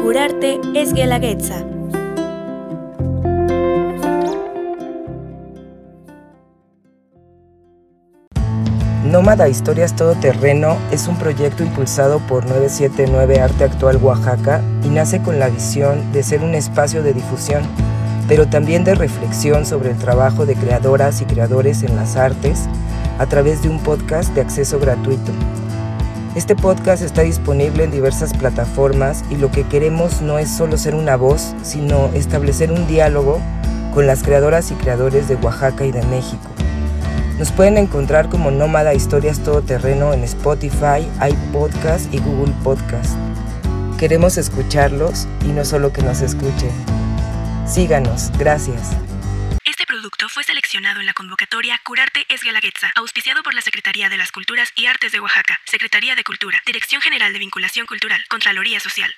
Curarte es Guelaguetza. Nómada Historias Todoterreno es un proyecto impulsado por 979 Arte Actual Oaxaca y nace con la visión de ser un espacio de difusión, pero también de reflexión sobre el trabajo de creadoras y creadores en las artes a través de un podcast de acceso gratuito. Este podcast está disponible en diversas plataformas y lo que queremos no es solo ser una voz, sino establecer un diálogo con las creadoras y creadores de Oaxaca y de México. Nos pueden encontrar como Nómada Historias Todoterreno en Spotify, iPodcast y Google Podcast. Queremos escucharlos y no solo que nos escuchen. Síganos, gracias. Fue seleccionado en la convocatoria Curarte es Guelaguetza, auspiciado por la Secretaría de las Culturas y Artes de Oaxaca, Secretaría de Cultura, Dirección General de Vinculación Cultural, Contraloría Social.